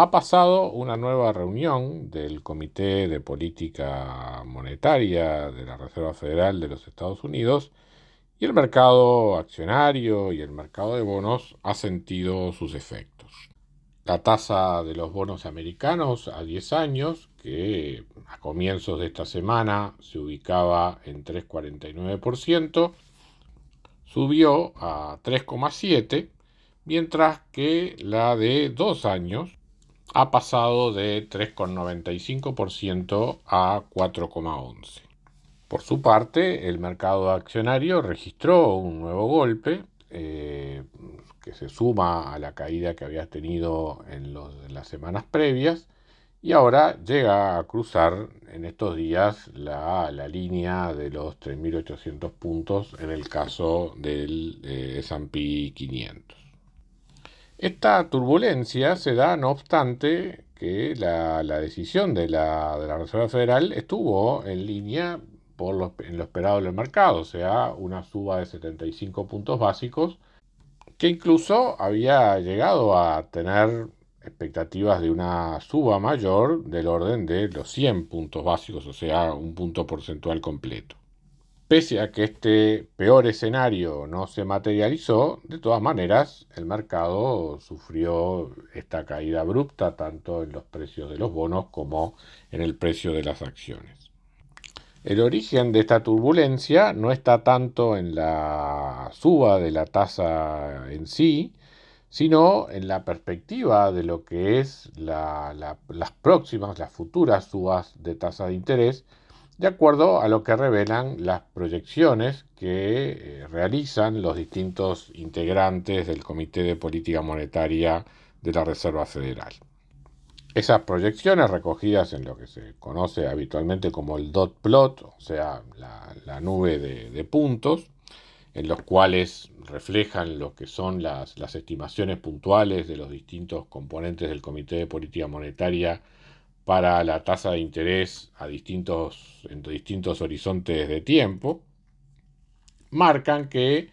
Ha pasado una nueva reunión del Comité de Política Monetaria de la Reserva Federal de los Estados Unidos y el mercado accionario y el mercado de bonos ha sentido sus efectos. La tasa de los bonos americanos a 10 años, que a comienzos de esta semana se ubicaba en 3,49%, subió a 3,7%, mientras que la de 2 años ha pasado de 3,95% a 4,11%. Por su parte, el mercado accionario registró un nuevo golpe eh, que se suma a la caída que había tenido en, las semanas previas y ahora llega a cruzar en estos días la, línea de los 3.800 puntos en el caso del eh, S&P 500. Esta turbulencia se da, no obstante, que la, decisión de la, Reserva Federal estuvo en línea por lo, en lo esperado del mercado, o sea, una suba de 75 puntos básicos, que incluso había llegado a tener expectativas de una suba mayor del orden de los 100 puntos básicos, o sea, un punto porcentual completo. Pese a que este peor escenario no se materializó, de todas maneras el mercado sufrió esta caída abrupta tanto en los precios de los bonos como en el precio de las acciones. El origen de esta turbulencia no está tanto en la suba de la tasa en sí, sino en la perspectiva de lo que es las próximas, las futuras subas de tasa de interés, de acuerdo a lo que revelan las proyecciones que eh, realizan los distintos integrantes del Comité de Política Monetaria de la Reserva Federal. Esas proyecciones recogidas en lo que se conoce habitualmente como el dot plot, o sea, la, nube de, puntos, en los cuales reflejan lo que son las, las estimaciones puntuales de los distintos componentes del Comité de Política Monetaria para la tasa de interés a distintos, en distintos horizontes de tiempo, marcan que,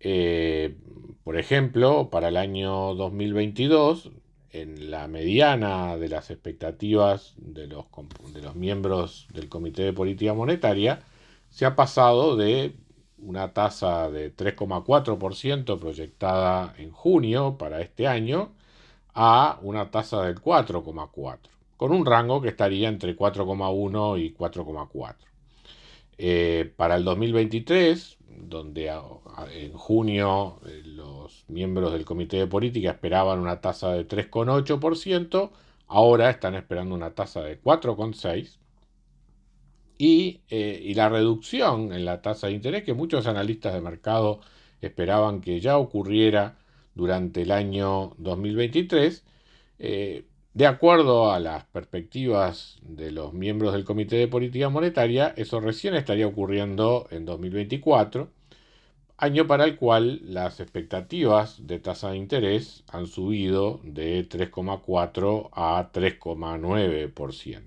eh, por ejemplo, para el año 2022, en la mediana de las expectativas de los, de los miembros del Comité de Política Monetaria, se ha pasado de una tasa de 3,4% proyectada en junio para este año a una tasa del 4,4% con un rango que estaría entre 4,1 y 4,4. Eh, para el 2023, donde en junio eh, los miembros del Comité de Política esperaban una tasa de 3,8%, ahora están esperando una tasa de 4,6%. Y, eh, y, la reducción en la tasa de interés que muchos analistas de mercado esperaban que ya ocurriera durante el año 2023, de acuerdo a las perspectivas de los miembros del Comité de Política Monetaria, eso recién estaría ocurriendo en 2024, año para el cual las expectativas de tasa de interés han subido de 3,4 a 3,9%.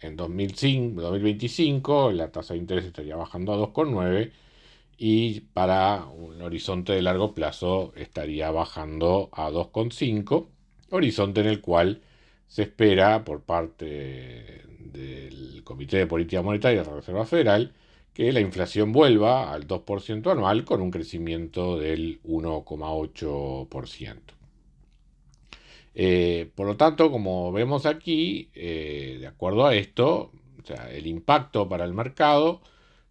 En 2025 la tasa de interés estaría bajando a 2,9 y para un horizonte de largo plazo estaría bajando a 2,5, horizonte en el cual se espera por parte del Comité de Política Monetaria de la Reserva Federal que la inflación vuelva al 2% anual con un crecimiento del 1,8%. Eh, por lo tanto, como vemos aquí, eh, de acuerdo a esto, el impacto para el mercado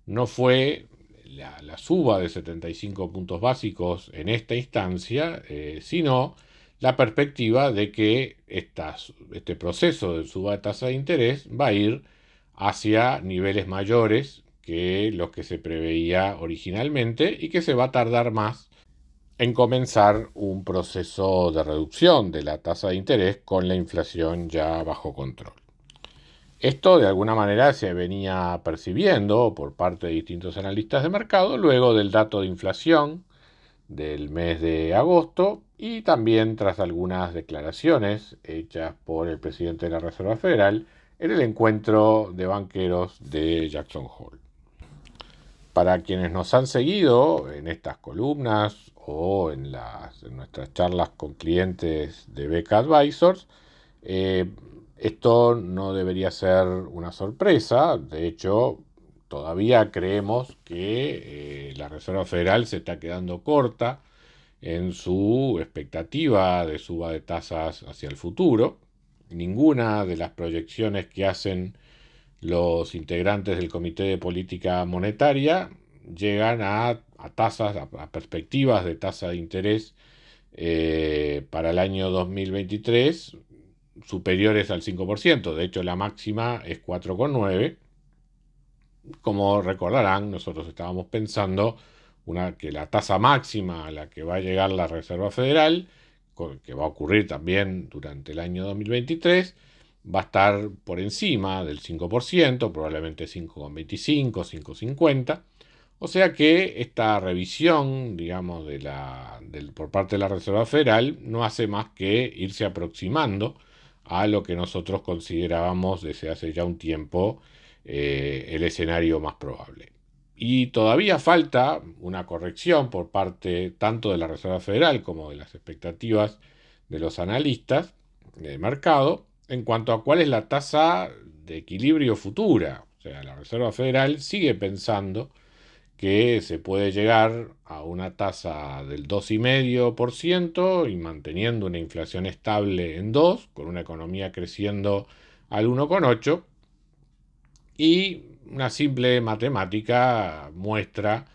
no fue la, suba de 75 puntos básicos en esta instancia, eh, sino la perspectiva de que este proceso de suba de tasa de interés va a ir hacia niveles mayores que los que se preveía originalmente y que se va a tardar más en comenzar un proceso de reducción de la tasa de interés con la inflación ya bajo control. Esto de alguna manera se venía percibiendo por parte de distintos analistas de mercado luego del dato de inflación del mes de agosto y también tras algunas declaraciones hechas por el presidente de la Reserva Federal en el encuentro de banqueros de Jackson Hole. Para quienes nos han seguido en estas columnas o en, las, nuestras charlas con clientes de Beca Advisors, eh, esto no debería ser una sorpresa, de hecho todavía creemos que eh, la Reserva Federal se está quedando corta en su expectativa de suba de tasas hacia el futuro. Ninguna de las proyecciones que hacen los integrantes del Comité de Política Monetaria llegan a, tasas, a, perspectivas de tasa de interés eh, para el año 2023 superiores al 5%. De hecho, la máxima es 4,9%. Como recordarán, nosotros estábamos pensando una, que la tasa máxima a la que va a llegar la Reserva Federal, que va a ocurrir también durante el año 2023, va a estar por encima del 5%, probablemente 5,25, 5,50. O sea que esta revisión, digamos, de la, por parte de la Reserva Federal no hace más que irse aproximando a lo que nosotros considerábamos desde hace ya un tiempo eh, el escenario más probable. Y todavía falta una corrección por parte tanto de la Reserva Federal como de las expectativas de los analistas de mercado en cuanto a cuál es la tasa de equilibrio futura. O sea, la Reserva Federal sigue pensando que se puede llegar a una tasa del 2,5% y manteniendo una inflación estable en 2, con una economía creciendo al 1,8%, y una simple matemática muestra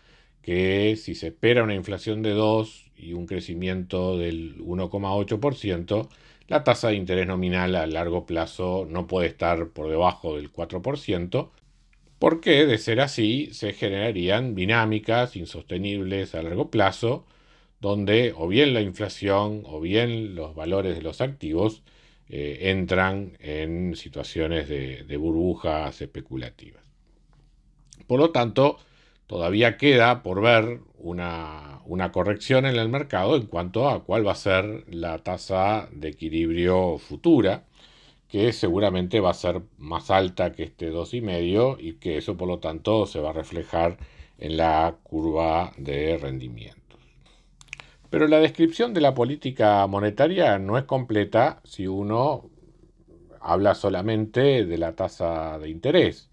que si se espera una inflación de 2 y un crecimiento del 1,8%, la tasa de interés nominal a largo plazo no puede estar por debajo del 4%, porque de ser así se generarían dinámicas insostenibles a largo plazo, donde o bien la inflación o bien los valores de los activos eh, entran en situaciones de, burbujas especulativas. Por lo tanto, todavía queda por ver una, una, corrección en el mercado en cuanto a cuál va a ser la tasa de equilibrio futura que seguramente va a ser más alta que este 2,5 y que eso por lo tanto se va a reflejar en la curva de rendimientos. Pero la descripción de la política monetaria no es completa si uno habla solamente de la tasa de interés.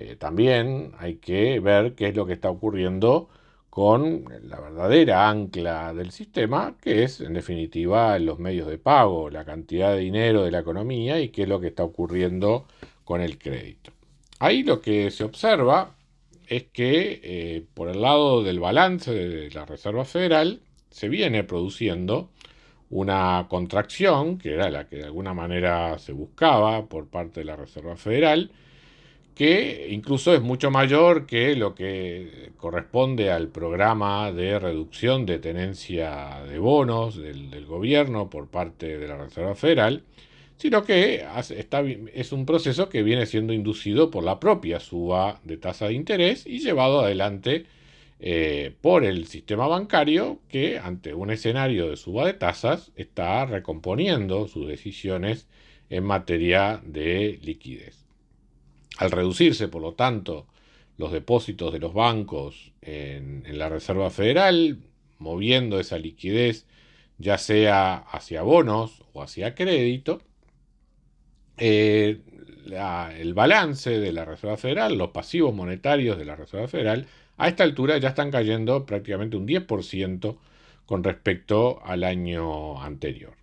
Eh, también hay que ver qué es lo que está ocurriendo con la verdadera ancla del sistema, que es en definitiva los medios de pago, la cantidad de dinero de la economía y qué es lo que está ocurriendo con el crédito. Ahí lo que se observa es que eh, por el lado del balance de la Reserva Federal se viene produciendo una contracción, que era la que de alguna manera se buscaba por parte de la Reserva Federal, que incluso es mucho mayor que lo que corresponde al programa de reducción de tenencia de bonos del, gobierno por parte de la Reserva Federal, sino que es un proceso que viene siendo inducido por la propia suba de tasa de interés y llevado adelante eh, por el sistema bancario que ante un escenario de suba de tasas está recomponiendo sus decisiones en materia de liquidez. Al reducirse, por lo tanto, los depósitos de los bancos en, la Reserva Federal, moviendo esa liquidez ya sea hacia bonos o hacia crédito, eh, el balance de la Reserva Federal, los pasivos monetarios de la Reserva Federal, a esta altura ya están cayendo prácticamente un 10% con respecto al año anterior.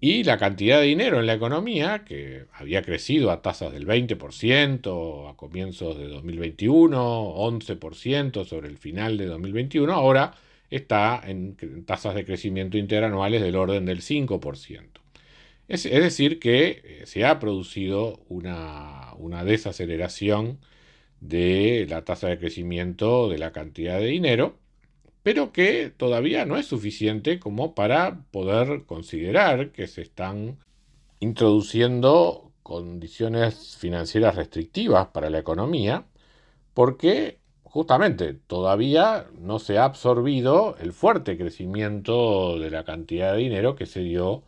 Y la cantidad de dinero en la economía, que había crecido a tasas del 20% a comienzos de 2021, 11% sobre el final de 2021, ahora está en tasas de crecimiento interanuales del orden del 5%. Es, decir, que eh, se ha producido una, una desaceleración de la tasa de crecimiento de la cantidad de dinero, pero que todavía no es suficiente como para poder considerar que se están introduciendo condiciones financieras restrictivas para la economía, porque justamente todavía no se ha absorbido el fuerte crecimiento de la cantidad de dinero que se dio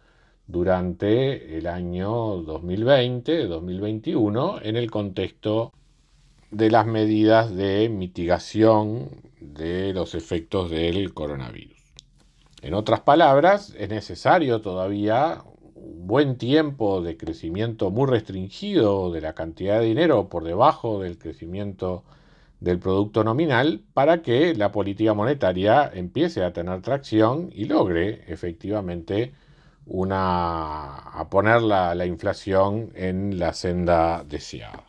durante el año 2020-2021 en el contexto de las medidas de mitigación de los efectos del coronavirus. En otras palabras, es necesario todavía un buen tiempo de crecimiento muy restringido de la cantidad de dinero por debajo del crecimiento del producto nominal para que la política monetaria empiece a tener tracción y logre efectivamente una, a poner la, la inflación en la senda deseada.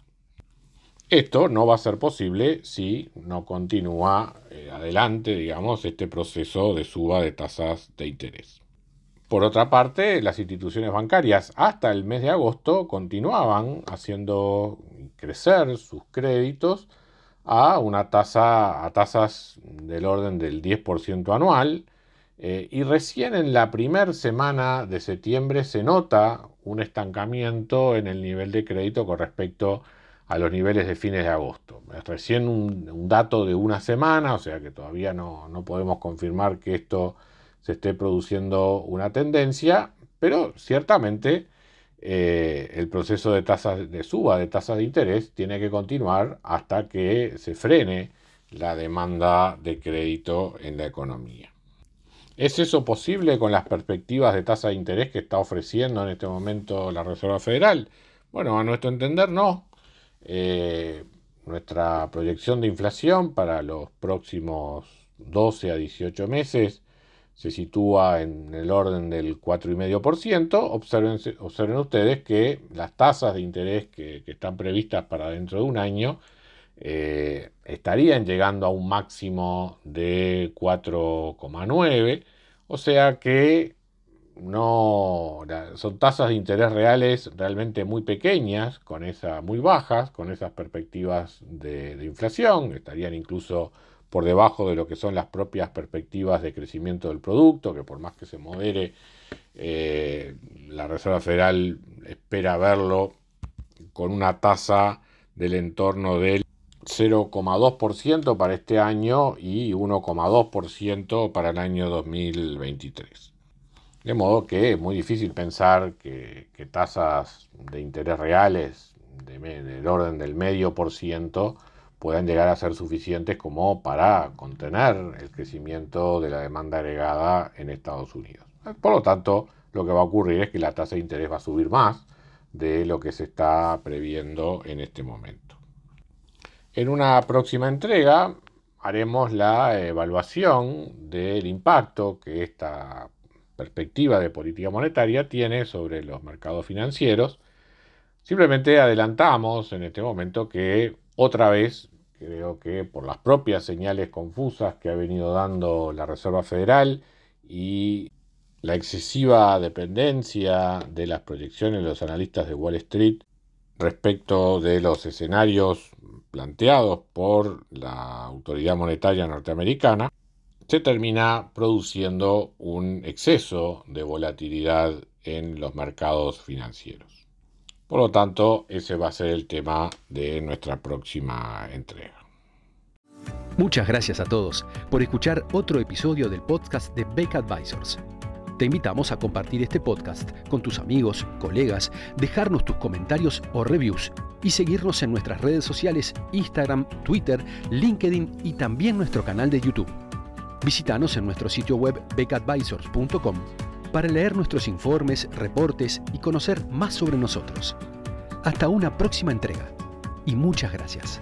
Esto no va a ser posible si no continúa eh, adelante, digamos, este proceso de suba de tasas de interés. Por otra parte, las instituciones bancarias hasta el mes de agosto continuaban haciendo crecer sus créditos a una tasa a tasas del orden del 10% anual eh, y recién en la primera semana de septiembre se nota un estancamiento en el nivel de crédito con respecto a los niveles de fines de agosto. Recién un, dato de una semana, o sea que todavía no, no podemos confirmar que esto se esté produciendo una tendencia, pero ciertamente eh, el proceso de tasas de suba de tasas de interés tiene que continuar hasta que se frene la demanda de crédito en la economía. ¿Es eso posible con las perspectivas de tasa de interés que está ofreciendo en este momento la Reserva Federal? Bueno, a nuestro entender no. Eh, nuestra proyección de inflación para los próximos 12 a 18 meses se sitúa en el orden del 4,5%, observen, observen ustedes que las tasas de interés que, están previstas para dentro de un año eh, estarían llegando a un máximo de 4,9, o sea que no son tasas de interés reales realmente muy pequeñas, con esa, muy bajas, con esas perspectivas de, de inflación, estarían incluso por debajo de lo que son las propias perspectivas de crecimiento del producto, que por más que se modere, eh, la Reserva Federal espera verlo con una tasa del entorno del 0,2% para este año y 1,2% para el año 2023. De modo que es muy difícil pensar que, tasas de interés reales del orden del medio por ciento puedan llegar a ser suficientes como para contener el crecimiento de la demanda agregada en Estados Unidos. Por lo tanto, lo que va a ocurrir es que la tasa de interés va a subir más de lo que se está previendo en este momento. En una próxima entrega haremos la evaluación del impacto que esta perspectiva de política monetaria tiene sobre los mercados financieros. Simplemente adelantamos en este momento que otra vez, creo que por las propias señales confusas que ha venido dando la Reserva Federal y la excesiva dependencia de las proyecciones de los analistas de Wall Street respecto de los escenarios planteados por la autoridad monetaria norteamericana, se termina produciendo un exceso de volatilidad en los mercados financieros. Por lo tanto, ese va a ser el tema de nuestra próxima entrega. Muchas gracias a todos por escuchar otro episodio del podcast de Beck Advisors. Te invitamos a compartir este podcast con tus amigos, colegas, dejarnos tus comentarios o reviews y seguirnos en nuestras redes sociales Instagram, Twitter, LinkedIn y también nuestro canal de YouTube. Visítanos en nuestro sitio web beckadvisors.com para leer nuestros informes, reportes y conocer más sobre nosotros. Hasta una próxima entrega y muchas gracias.